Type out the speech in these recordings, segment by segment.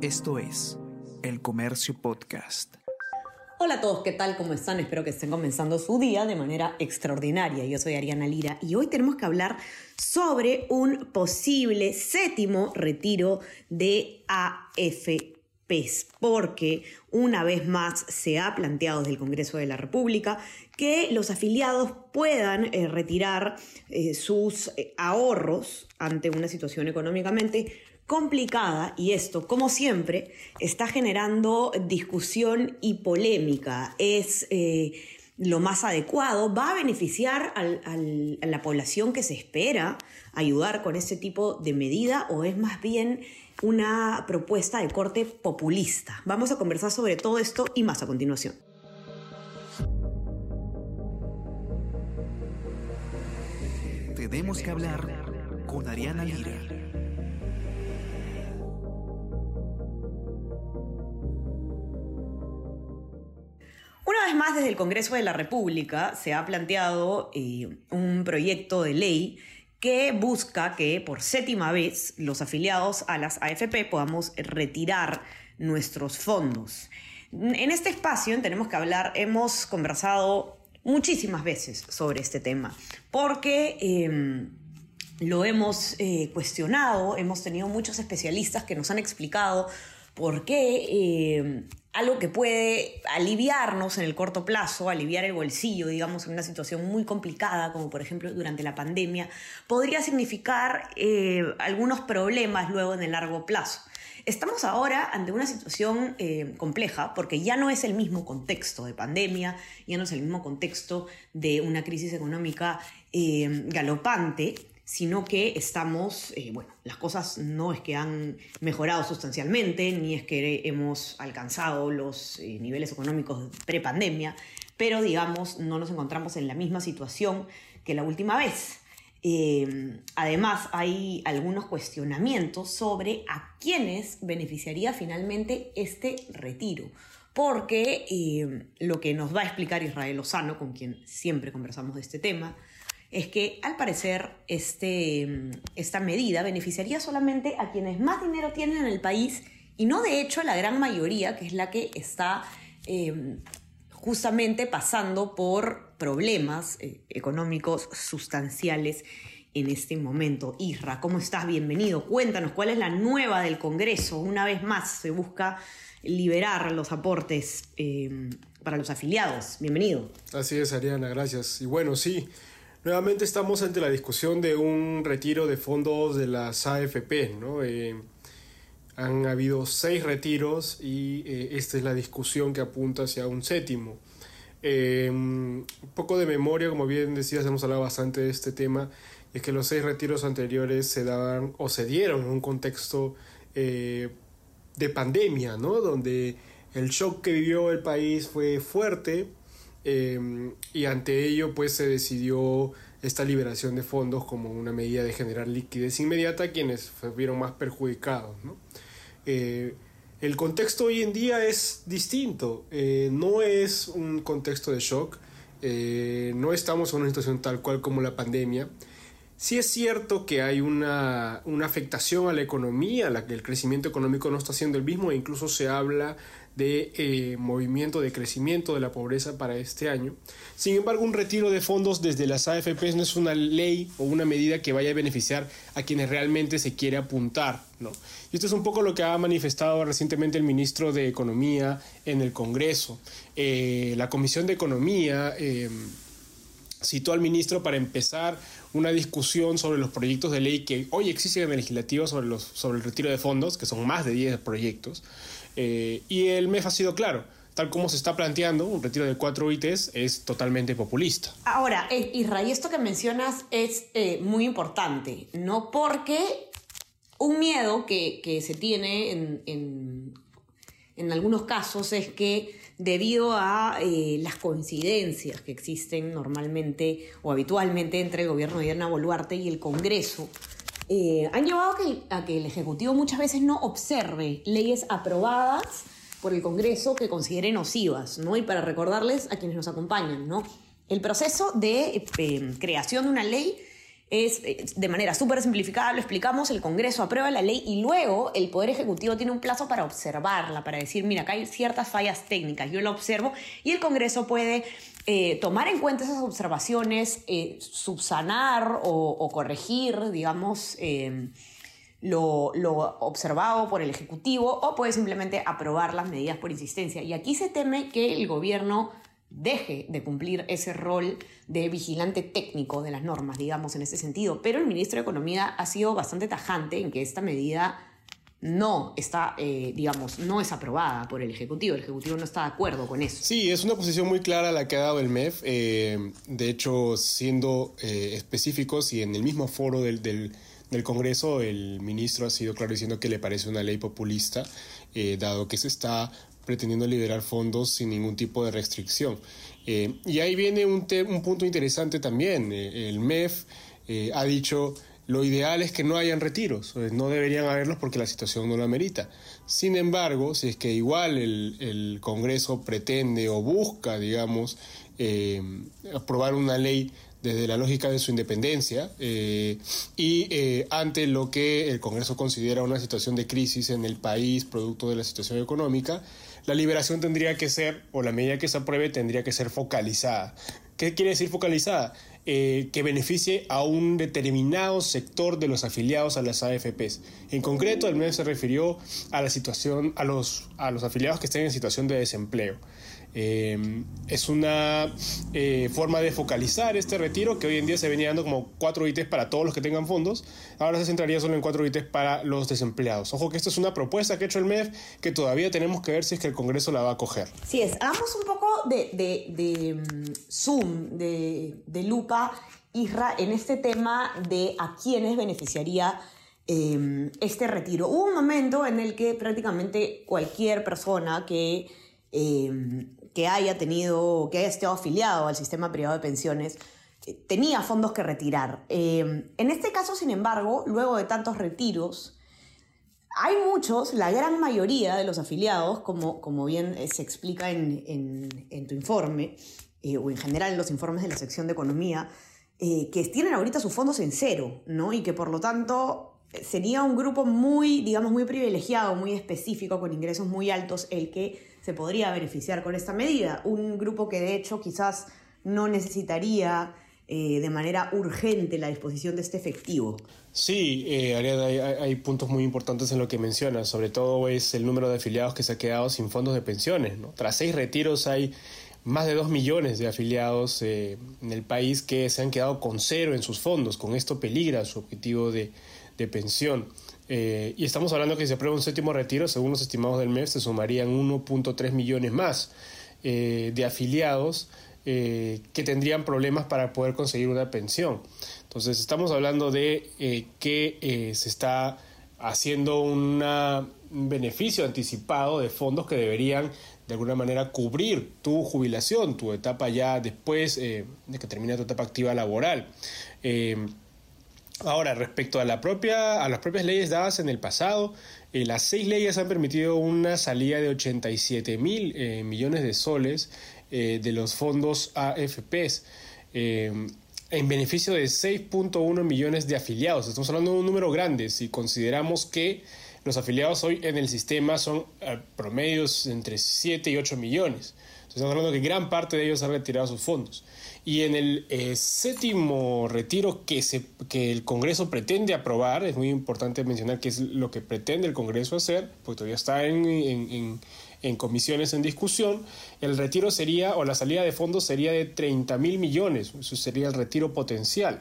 Esto es El Comercio Podcast. Hola a todos, ¿qué tal? ¿Cómo están? Espero que estén comenzando su día de manera extraordinaria. Yo soy Ariana Lira y hoy tenemos que hablar sobre un posible séptimo retiro de AFPs, porque una vez más se ha planteado desde el Congreso de la República que los afiliados puedan eh, retirar eh, sus eh, ahorros ante una situación económicamente complicada y esto, como siempre, está generando discusión y polémica. Es lo más adecuado, va a beneficiar a la población que se espera ayudar con ese tipo de medida o es más bien una propuesta de corte populista. Vamos a conversar sobre todo esto y más a continuación. Tenemos que hablar con Ariana Lira. Desde el Congreso de la República se ha planteado eh, un proyecto de ley que busca que por séptima vez los afiliados a las AFP podamos retirar nuestros fondos. En este espacio Tenemos que hablar, hemos conversado muchísimas veces sobre este tema, porque em, lo hemos eh, cuestionado, hemos tenido muchos especialistas que nos han explicado por qué em, algo que puede aliviarnos en el corto plazo, aliviar el bolsillo, digamos, en una situación muy complicada, como por ejemplo durante la pandemia, podría significar eh, algunos problemas luego en el largo plazo. Estamos ahora ante una situación eh, compleja porque ya no es el mismo contexto de pandemia, ya no es el mismo contexto de una crisis económica eh, galopante sino que estamos, eh, bueno, las cosas no es que han mejorado sustancialmente, ni es que hemos alcanzado los eh, niveles económicos pre-pandemia, pero digamos, no nos encontramos en la misma situación que la última vez. Eh, además, hay algunos cuestionamientos sobre a quiénes beneficiaría finalmente este retiro porque lo que nos va a explicar Israel Lozano, con quien siempre conversamos de este tema, es que al parecer este, esta medida beneficiaría solamente a quienes más dinero tienen en el país y no de hecho a la gran mayoría, que es la que está eh, justamente pasando por problemas eh, económicos sustanciales en este momento. Isra, ¿cómo estás? Bienvenido. Cuéntanos cuál es la nueva del Congreso. Una vez más se busca liberar los aportes eh, para los afiliados. Bienvenido. Así es, Ariana, gracias. Y bueno, sí. Nuevamente estamos ante la discusión de un retiro de fondos de las AFP, ¿no? Eh, han habido seis retiros y eh, esta es la discusión que apunta hacia un séptimo. Eh, un poco de memoria, como bien decías, hemos hablado bastante de este tema, es que los seis retiros anteriores se daban o se dieron en un contexto de pandemia, ¿no? Donde el shock que vivió el país fue fuerte, Em, y ante ello pues se decidió esta liberación de fondos como una medida de generar liquidez inmediata a quienes fueron más perjudicados. Eh, el contexto hoy en día es distinto, eh, no es un contexto de shock, eh, no estamos en una situación tal cual como la pandemia. Sí es cierto que hay una, una afectación a la economía, la que el crecimiento económico no está siendo el mismo e incluso se habla de eh, movimiento de crecimiento de la pobreza para este año. Sin embargo, un retiro de fondos desde las AFPs no es una ley o una medida que vaya a beneficiar a quienes realmente se quiere apuntar. ¿no? Y esto es un poco lo que ha manifestado recientemente el ministro de Economía en el Congreso. Eh, la Comisión de Economía eh, citó al ministro para empezar una discusión sobre los proyectos de ley que hoy existen en el legislativo sobre, los, sobre el retiro de fondos, que son más de 10 proyectos. Eh, y el MEF ha sido claro. Tal como se está planteando, un retiro de cuatro ITs es totalmente populista. Ahora, eh, Israel, esto que mencionas es eh, muy importante, ¿no? Porque un miedo que, se tiene en, en, algunos casos es que debido a las coincidencias que existen normalmente o habitualmente entre el gobierno de Diana Boluarte y el Congreso, eh, han llevado a que, el Ejecutivo muchas veces no observe leyes aprobadas por el Congreso que considere nocivas, ¿no? Y para recordarles a quienes nos acompañan, ¿no? El proceso de eh, creación de una ley es eh, de manera súper simplificada, lo explicamos, el Congreso aprueba la ley y luego el Poder Ejecutivo tiene un plazo para observarla, para decir, mira, acá hay ciertas fallas técnicas, yo la observo y el Congreso puede eh, tomar en cuenta esas observaciones, eh, subsanar o, corregir, digamos, lo, lo, observado por el Ejecutivo o puede simplemente aprobar las medidas por insistencia. Y aquí se teme que el gobierno deje de cumplir ese rol de vigilante técnico de las normas, digamos, en ese sentido. Pero el ministro de Economía ha sido bastante tajante en que esta medida no está, eh, digamos, no es aprobada por el Ejecutivo. El Ejecutivo no está de acuerdo con eso. Sí, es una posición muy clara la que ha dado el MEF. Eh, de hecho, siendo eh, específicos y en el mismo foro del, del, del, Congreso, el ministro ha sido claro diciendo que le parece una ley populista, dado que se está pretendiendo liberar fondos sin ningún tipo de restricción. Eh, y ahí viene un, un, punto interesante también. Eh, el MEF eh, ha dicho lo ideal es que no hayan retiros, no deberían haberlos porque la situación no lo amerita. Sin embargo, si es que igual el, el Congreso pretende o busca, digamos, aprobar una ley desde la lógica de su independencia y ante lo que el Congreso considera una situación de crisis en el país producto de la situación económica, la liberación tendría que ser, o la medida que se apruebe tendría que ser focalizada. ¿Qué quiere decir focalizada? Eh, que beneficie a un determinado sector de los afiliados a las AFPs. En concreto, el mes se refirió a la situación, a los, a los afiliados que estén en situación de desempleo. Eh, es una eh, forma de focalizar este retiro que hoy en día se venía dando como cuatro ITs para todos los que tengan fondos. Ahora se centraría solo en cuatro ITs para los desempleados. Ojo que esto es una propuesta que ha hecho el MEF que todavía tenemos que ver si es que el Congreso la va a coger. Sí, es. Hagamos un poco de, de, de mm, zoom, de, de, lupa, Isra, en este tema de a quiénes beneficiaría eh, este retiro. Hubo un momento en el que prácticamente cualquier persona que que haya tenido, que haya estado afiliado al sistema privado de pensiones, eh, tenía fondos que retirar. Eh, en este caso, sin embargo, luego de tantos retiros, hay muchos, la gran mayoría de los afiliados, como, como bien eh, se explica en, en, tu informe, o en general en los informes de la sección de economía, que tienen ahorita sus fondos en cero, ¿no? Y que por lo tanto sería un grupo muy, digamos, muy privilegiado, muy específico, con ingresos muy altos, el que se podría beneficiar con esta medida. Un grupo que de hecho quizás no necesitaría eh, de manera urgente la disposición de este efectivo. Sí, eh, Ariadna, hay, puntos muy importantes en lo que mencionas, sobre todo es el número de afiliados que se ha quedado sin fondos de pensiones. Tras seis retiros hay más de dos millones de afiliados eh, en el país que se han quedado con cero en sus fondos. Con esto peligra su objetivo de, de pensión. Eh, y estamos hablando que si se aprueba un séptimo retiro, según los estimados del mes, se sumarían 1.3 millones más eh, de afiliados eh, que tendrían problemas para poder conseguir una pensión. Entonces estamos hablando de que se está haciendo un beneficio anticipado de fondos que deberían de alguna manera cubrir tu jubilación, tu etapa ya después de que termine tu etapa activa laboral. Ahora, respecto a, la propia, a las propias leyes dadas en el pasado, eh, las seis leyes han permitido una salida de 87 mil eh, millones de soles eh, de los fondos AFPs en beneficio de 6.1 millones de afiliados. Estamos hablando de un número grande si consideramos que los afiliados hoy en el sistema son promedios entre 7 y 8 millones. Estamos hablando que gran parte de ellos han retirado sus fondos. Y en el eh, séptimo retiro que, el Congreso pretende aprobar, es muy importante mencionar que es lo que pretende el Congreso hacer, porque todavía está en, comisiones en discusión, el retiro sería, o la salida de fondos sería de 30 mil millones, eso sería el retiro potencial.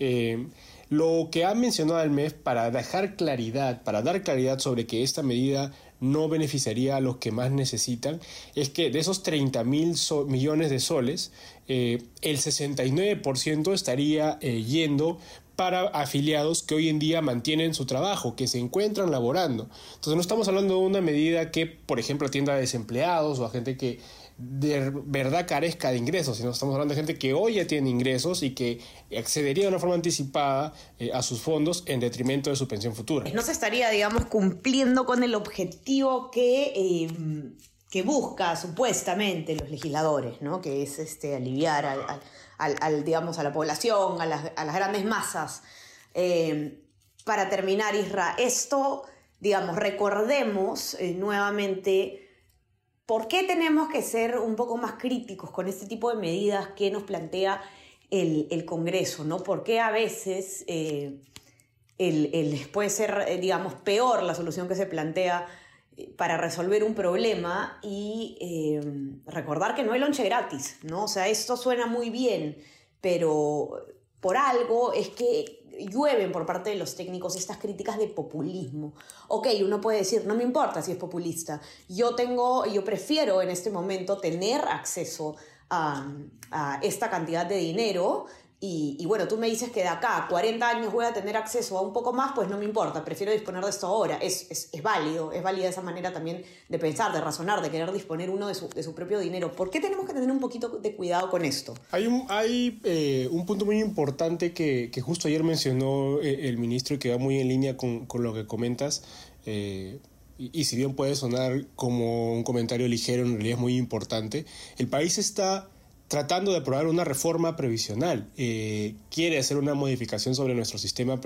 Eh, lo que ha mencionado el MEF para dejar claridad, para dar claridad sobre que esta medida no beneficiaría a los que más necesitan, es que de esos 30 mil millones de soles, eh, el 69% estaría eh, yendo para afiliados que hoy en día mantienen su trabajo, que se encuentran laborando. Entonces no estamos hablando de una medida que, por ejemplo, atienda a desempleados o a gente que de verdad carezca de ingresos, sino estamos hablando de gente que hoy ya tiene ingresos y que accedería de una forma anticipada eh, a sus fondos en detrimento de su pensión futura. No se estaría, digamos, cumpliendo con el objetivo que... Eh, que busca supuestamente los legisladores, ¿no? que es este, aliviar al, digamos, a la población, a las, grandes masas. Eh, para terminar, Isra, esto, digamos, recordemos nuevamente por qué tenemos que ser un poco más críticos con este tipo de medidas que nos plantea el, Congreso, ¿no? ¿Por qué a veces eh, el, puede ser, digamos, peor la solución que se plantea para resolver un problema y eh, recordar que no hay lonche gratis, ¿no? O sea, esto suena muy bien, pero por algo es que llueven por parte de los técnicos estas críticas de populismo. Ok, uno puede decir, no me importa si es populista, yo tengo, yo prefiero en este momento tener acceso a, a esta cantidad de dinero y, bueno, tú me dices que de acá a 40 años voy a tener acceso a un poco más, pues no me importa, prefiero disponer de esto ahora. Es, es, válido, es válida esa manera también de pensar, de razonar, de querer disponer uno de su, de su, propio dinero. ¿Por qué tenemos que tener un poquito de cuidado con esto? Hay un, hay, eh, un punto muy importante que, que, justo ayer mencionó eh, el ministro y que va muy en línea con, con lo que comentas. Eh, y si bien puede sonar como un comentario ligero, en realidad es muy importante. El país está tratando de aprobar una reforma previsional. Eh, quiere hacer una modificación sobre nuestro sistema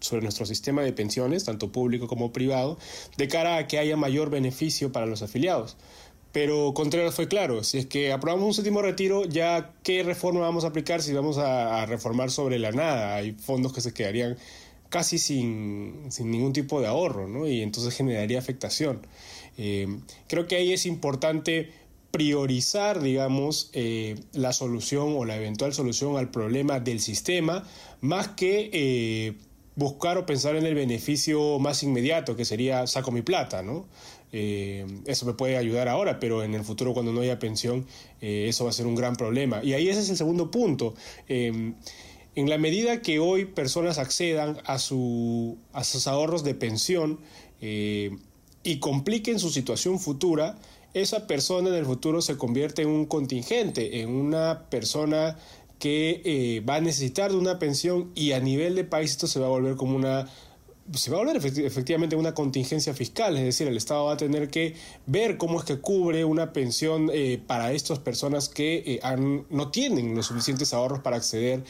sobre nuestro sistema de pensiones, tanto público como privado, de cara a que haya mayor beneficio para los afiliados. Pero Contreras fue claro, si es que aprobamos un séptimo retiro, ya qué reforma vamos a aplicar si vamos a, reformar sobre la nada. Hay fondos que se quedarían casi sin, sin ningún tipo de ahorro, ¿no? Y entonces generaría afectación. Eh, creo que ahí es importante priorizar, digamos, eh, la solución o la eventual solución al problema del sistema, más que eh, buscar o pensar en el beneficio más inmediato, que sería saco mi plata, ¿no? Eh, eso me puede ayudar ahora, pero en el futuro cuando no haya pensión, eso va a ser un gran problema. Y ahí ese es el segundo punto. en la medida que hoy personas accedan a, su, a sus ahorros de pensión y compliquen su situación futura, esa persona en el futuro se convierte en un contingente, en una persona que eh, va a necesitar de una pensión y a nivel de país esto se va a volver como una se va a volver efectivamente una contingencia fiscal, es decir, el Estado va a tener que ver cómo es que cubre una pensión eh, para estas personas que eh, no tienen los suficientes ahorros para acceder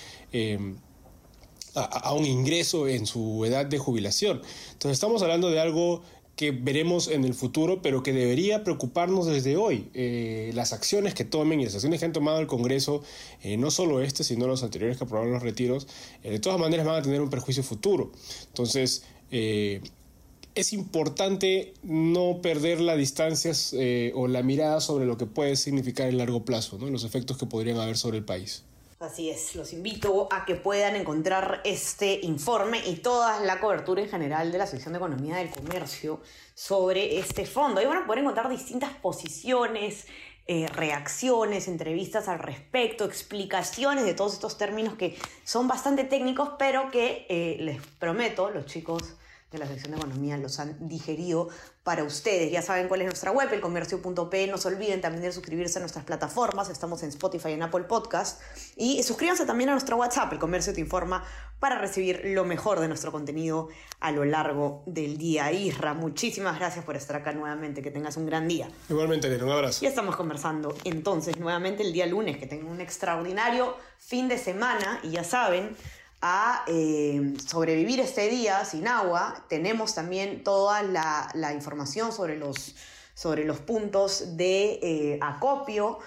a, a, un ingreso en su edad de jubilación. Entonces estamos hablando de algo que veremos en el futuro, pero que debería preocuparnos desde hoy. Eh, las acciones que tomen y las acciones que han tomado el Congreso, eh, no solo este, sino los anteriores que aprobaron los retiros, eh, de todas maneras van a tener un perjuicio futuro. Entonces, es importante no perder las distancias o la mirada sobre lo que puede significar el largo plazo, ¿no? los efectos que podrían haber sobre el país. Así es, los invito a que puedan encontrar este informe y toda la cobertura en general de la sección de Economía del Comercio sobre este fondo. Ahí van a poder encontrar distintas posiciones, eh, reacciones, entrevistas al respecto, explicaciones de todos estos términos que son bastante técnicos, pero que eh, les prometo, los chicos de la sección de economía los han digerido para ustedes. Ya saben cuál es nuestra web, elcomercio.p. No se olviden también de suscribirse a nuestras plataformas. Estamos en Spotify y en Apple Podcast. Y suscríbanse también a nuestro WhatsApp, El Comercio Te Informa, para recibir lo mejor de nuestro contenido a lo largo del día. Isra, muchísimas gracias por estar acá nuevamente. Que tengas un gran día. Igualmente, un abrazo. Y estamos conversando entonces nuevamente el día lunes. Que tengan un extraordinario fin de semana. Y ya saben a eh, sobrevivir este día sin agua. Tenemos también toda la, información sobre los, sobre los puntos de eh, acopio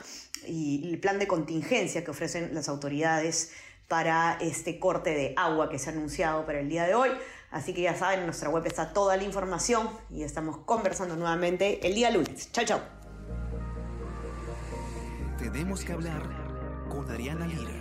y el plan de contingencia que ofrecen las autoridades para este corte de agua que se ha anunciado para el día de hoy. Así que ya saben, en nuestra web está toda la información y estamos conversando nuevamente el día lunes. Chao, chao. Tenemos que hablar con Ariana Lira.